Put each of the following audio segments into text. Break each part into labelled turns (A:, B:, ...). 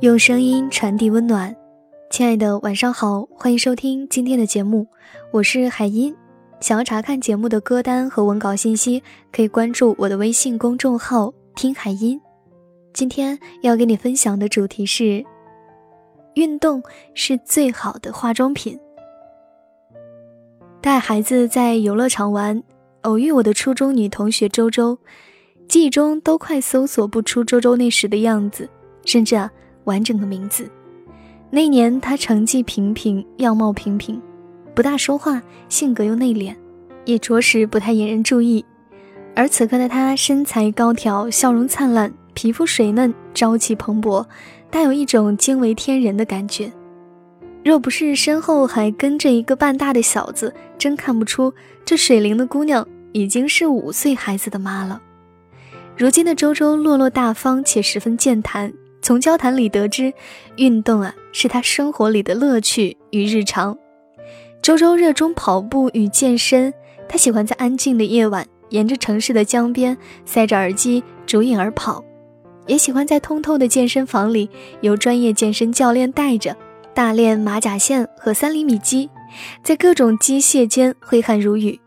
A: 用声音传递温暖，亲爱的，晚上好，欢迎收听今天的节目，我是海音。想要查看节目的歌单和文稿信息，可以关注我的微信公众号“听海音”。今天要给你分享的主题是：运动是最好的化妆品。带孩子在游乐场玩，偶遇我的初中女同学周周，记忆中都快搜索不出周周那时的样子，甚至啊完整的名字。那年他成绩平平，样貌平平。不大说话，性格又内敛，也着实不太引人注意。而此刻的她身材高挑，笑容灿烂，皮肤水嫩，朝气蓬勃，带有一种惊为天人的感觉。若不是身后还跟着一个半大的小子，真看不出这水灵的姑娘已经是五岁孩子的妈了。如今的周周落落大方且十分健谈，从交谈里得知，运动啊是他生活里的乐趣与日常。周周热衷跑步与健身，他喜欢在安静的夜晚，沿着城市的江边，塞着耳机逐影而跑，也喜欢在通透的健身房里，由专业健身教练带着，大练马甲线和三厘米肌，在各种机械间挥汗如雨。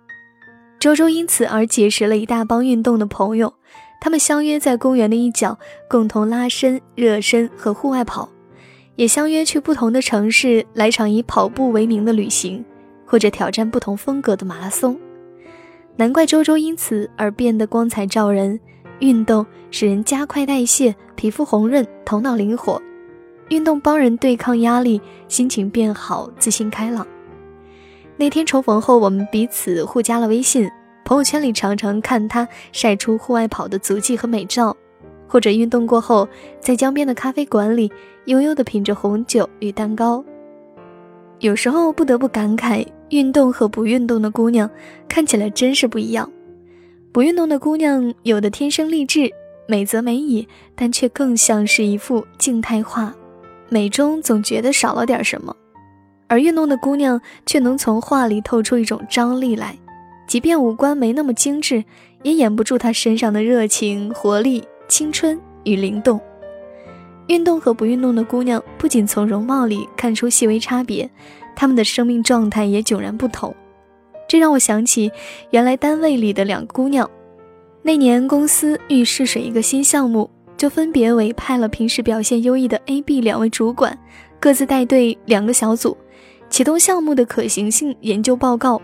A: 周周因此而结识了一大帮运动的朋友，他们相约在公园的一角，共同拉伸、热身和户外跑。也相约去不同的城市来场以跑步为名的旅行，或者挑战不同风格的马拉松。难怪周周因此而变得光彩照人。运动使人加快代谢，皮肤红润，头脑灵活。运动帮人对抗压力，心情变好，自信开朗。那天重逢后，我们彼此互加了微信，朋友圈里常常看他晒出户外跑的足迹和美照。或者运动过后，在江边的咖啡馆里悠悠地品着红酒与蛋糕。有时候不得不感慨，运动和不运动的姑娘看起来真是不一样。不运动的姑娘有的天生丽质，美则美矣，但却更像是一幅静态画，美中总觉得少了点什么；而运动的姑娘却能从画里透出一种张力来，即便五官没那么精致，也掩不住她身上的热情活力。青春与灵动，运动和不运动的姑娘不仅从容貌里看出细微差别，她们的生命状态也迥然不同。这让我想起原来单位里的两个姑娘。那年公司欲试水一个新项目，就分别委派了平时表现优异的 A、B 两位主管，各自带队两个小组，启动项目的可行性研究报告。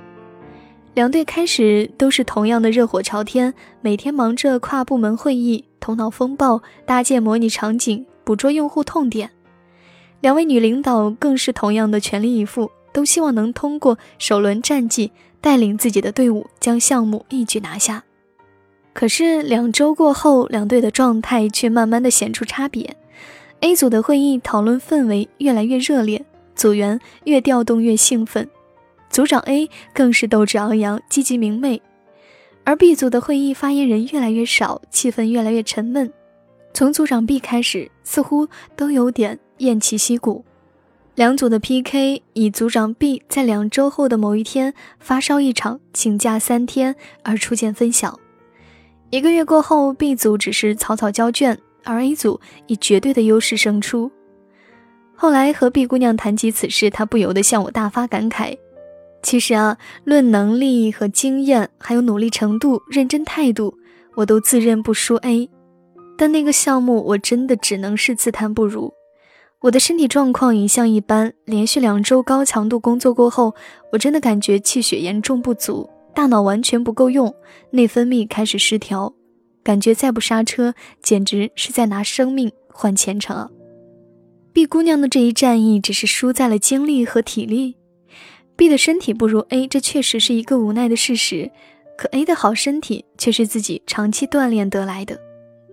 A: 两队开始都是同样的热火朝天，每天忙着跨部门会议。头脑风暴，搭建模拟场景，捕捉用户痛点。两位女领导更是同样的全力以赴，都希望能通过首轮战绩带领自己的队伍将项目一举拿下。可是两周过后，两队的状态却慢慢的显出差别。A 组的会议讨论氛围越来越热烈，组员越调动越兴奋，组长 A 更是斗志昂扬，积极明媚。而 B 组的会议发言人越来越少，气氛越来越沉闷。从组长 B 开始，似乎都有点偃旗息鼓。两组的 PK 以组长 B 在两周后的某一天发烧一场，请假三天而出见分晓。一个月过后，B 组只是草草交卷，而 A 组以绝对的优势胜出。后来和 B 姑娘谈及此事，她不由得向我大发感慨。其实啊，论能力和经验，还有努力程度、认真态度，我都自认不输 A。但那个项目，我真的只能是自叹不如。我的身体状况一向一般，连续两周高强度工作过后，我真的感觉气血严重不足，大脑完全不够用，内分泌开始失调，感觉再不刹车，简直是在拿生命换前程啊！B 姑娘的这一战役，只是输在了精力和体力。B 的身体不如 A，这确实是一个无奈的事实。可 A 的好身体却是自己长期锻炼得来的。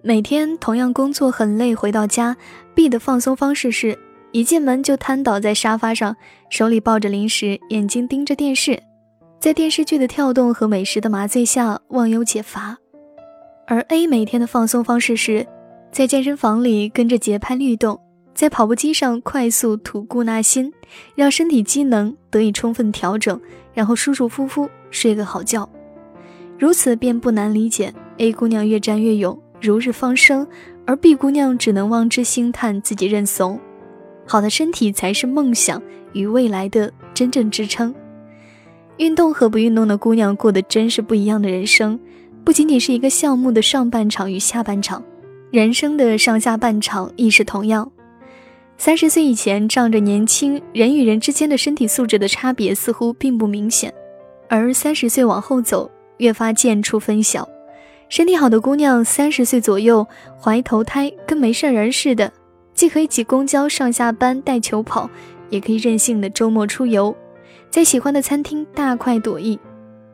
A: 每天同样工作很累，回到家，B 的放松方式是一进门就瘫倒在沙发上，手里抱着零食，眼睛盯着电视，在电视剧的跳动和美食的麻醉下忘忧解乏。而 A 每天的放松方式是在健身房里跟着节拍律动。在跑步机上快速吐故纳新，让身体机能得以充分调整，然后舒舒服服睡个好觉。如此便不难理解 A 姑娘越战越勇，如日方升，而 B 姑娘只能望之兴叹，自己认怂。好的身体才是梦想与未来的真正支撑。运动和不运动的姑娘过的真是不一样的人生，不仅仅是一个项目的上半场与下半场，人生的上下半场亦是同样。三十岁以前仗着年轻，人与人之间的身体素质的差别似乎并不明显，而三十岁往后走，越发见出分晓。身体好的姑娘，三十岁左右怀头胎，跟没事人似的，既可以挤公交上下班、带球跑，也可以任性的周末出游。在喜欢的餐厅大快朵颐，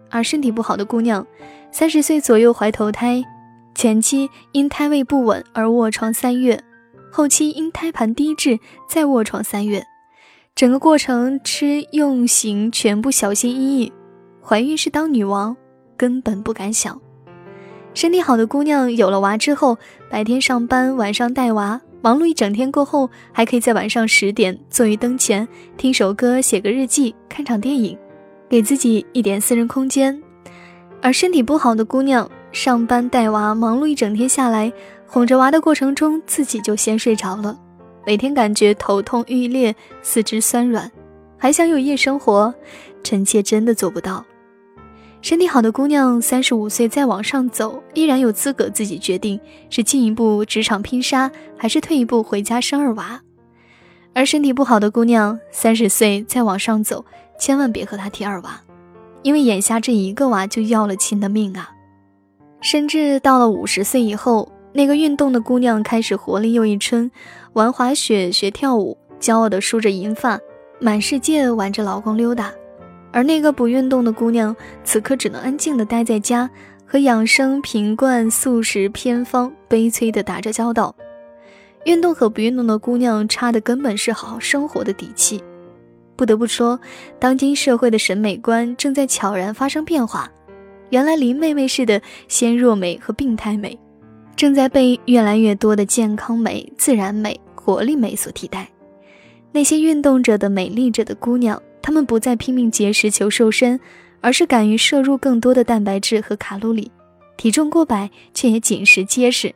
A: 而身体不好的姑娘，三十岁左右怀头胎，前期因胎位不稳而卧床三月，后期因胎盘低质再卧床三月，整个过程吃用行全部小心翼翼。怀孕是当女王，根本不敢想。身体好的姑娘有了娃之后，白天上班，晚上带娃。忙碌一整天过后，还可以在晚上十点坐于灯前，听首歌，写个日记，看场电影，给自己一点私人空间。而身体不好的姑娘，上班带娃，忙碌一整天下来，哄着娃的过程中，自己就先睡着了，每天感觉头痛欲裂，四肢酸软，还想有夜生活，臣妾真的做不到。身体好的姑娘，三十五岁再往上走，依然有资格自己决定是进一步职场拼杀，还是退一步回家生二娃。而身体不好的姑娘，三十岁再往上走，千万别和她提二娃，因为眼下这一个娃就要了亲的命啊！甚至到了五十岁以后，那个运动的姑娘开始活力又一春，玩滑雪、学跳舞，骄傲地梳着银发，满世界挽着老公溜达。而那个不运动的姑娘，此刻只能安静地待在家，和养生瓶罐、素食偏方悲催地打着交道。运动和不运动的姑娘差的根本是好好生活的底气。不得不说，当今社会的审美观正在悄然发生变化。原来林妹妹式的纤弱美和病态美，正在被越来越多的健康美、自然美、活力美所替代。那些运动着的、美丽着的姑娘。她们不再拼命节食求瘦身，而是敢于摄入更多的蛋白质和卡路里，体重过百却也紧实结实。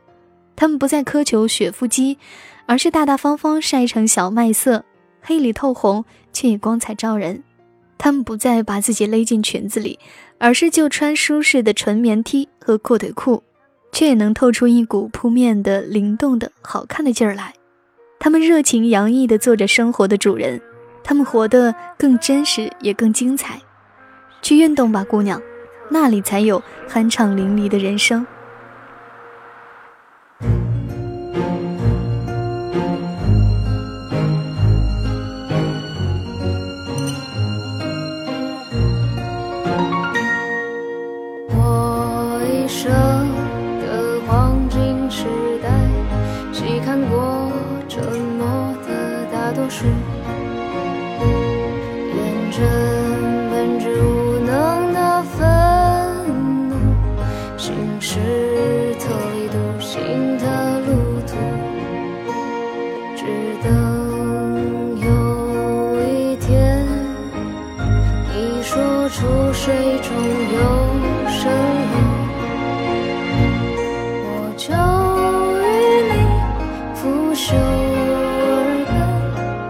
A: 他们不再苛求雪腹肌，而是大大方方晒成小麦色，黑里透红却也光彩照人。他们不再把自己勒进裙子里，而是就穿舒适的纯棉 T 和阔腿裤，却也能透出一股扑面的灵动的好看的劲儿来。他们热情洋溢地做着生活的主人。他们活得更真实，也更精彩。去运动吧，姑娘，那里才有酣畅淋漓的人生。
B: 只等有一天你说出水中有生命我就与你拂袖而过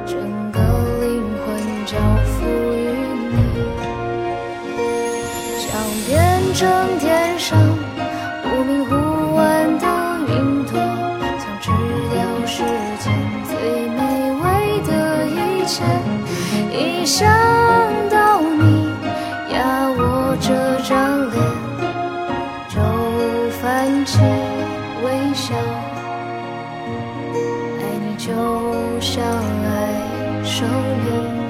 B: 整个灵魂交付于你想变成天上一想到你呀我这张脸就泛起微笑爱你就像爱生命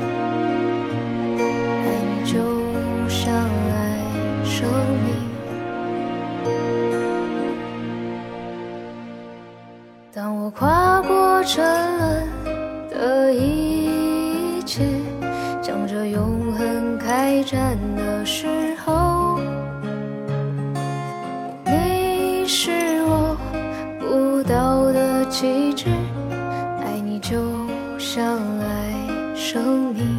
B: 旗帜，爱你就像爱生命，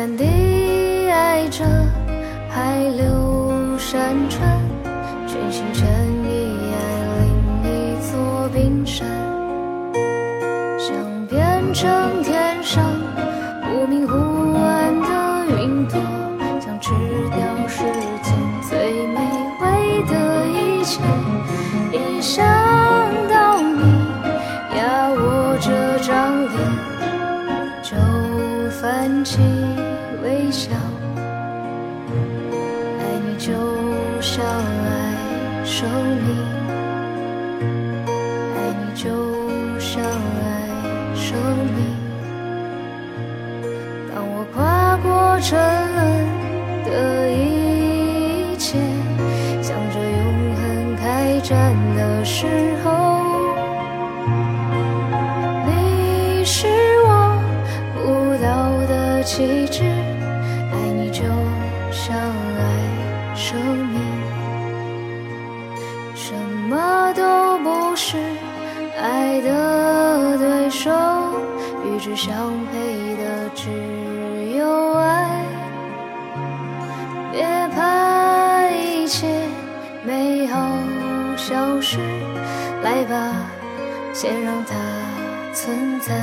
B: 淡地爱着，还留山川，全心全意。沉沦的一切，向着永恒开战的时候，你是我不到的旗帜，爱你就像爱。生命，什么都不是爱的对手，与之相配的只先让它存在。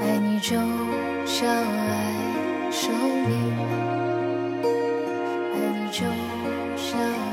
B: 爱你就像爱生命，爱你就像。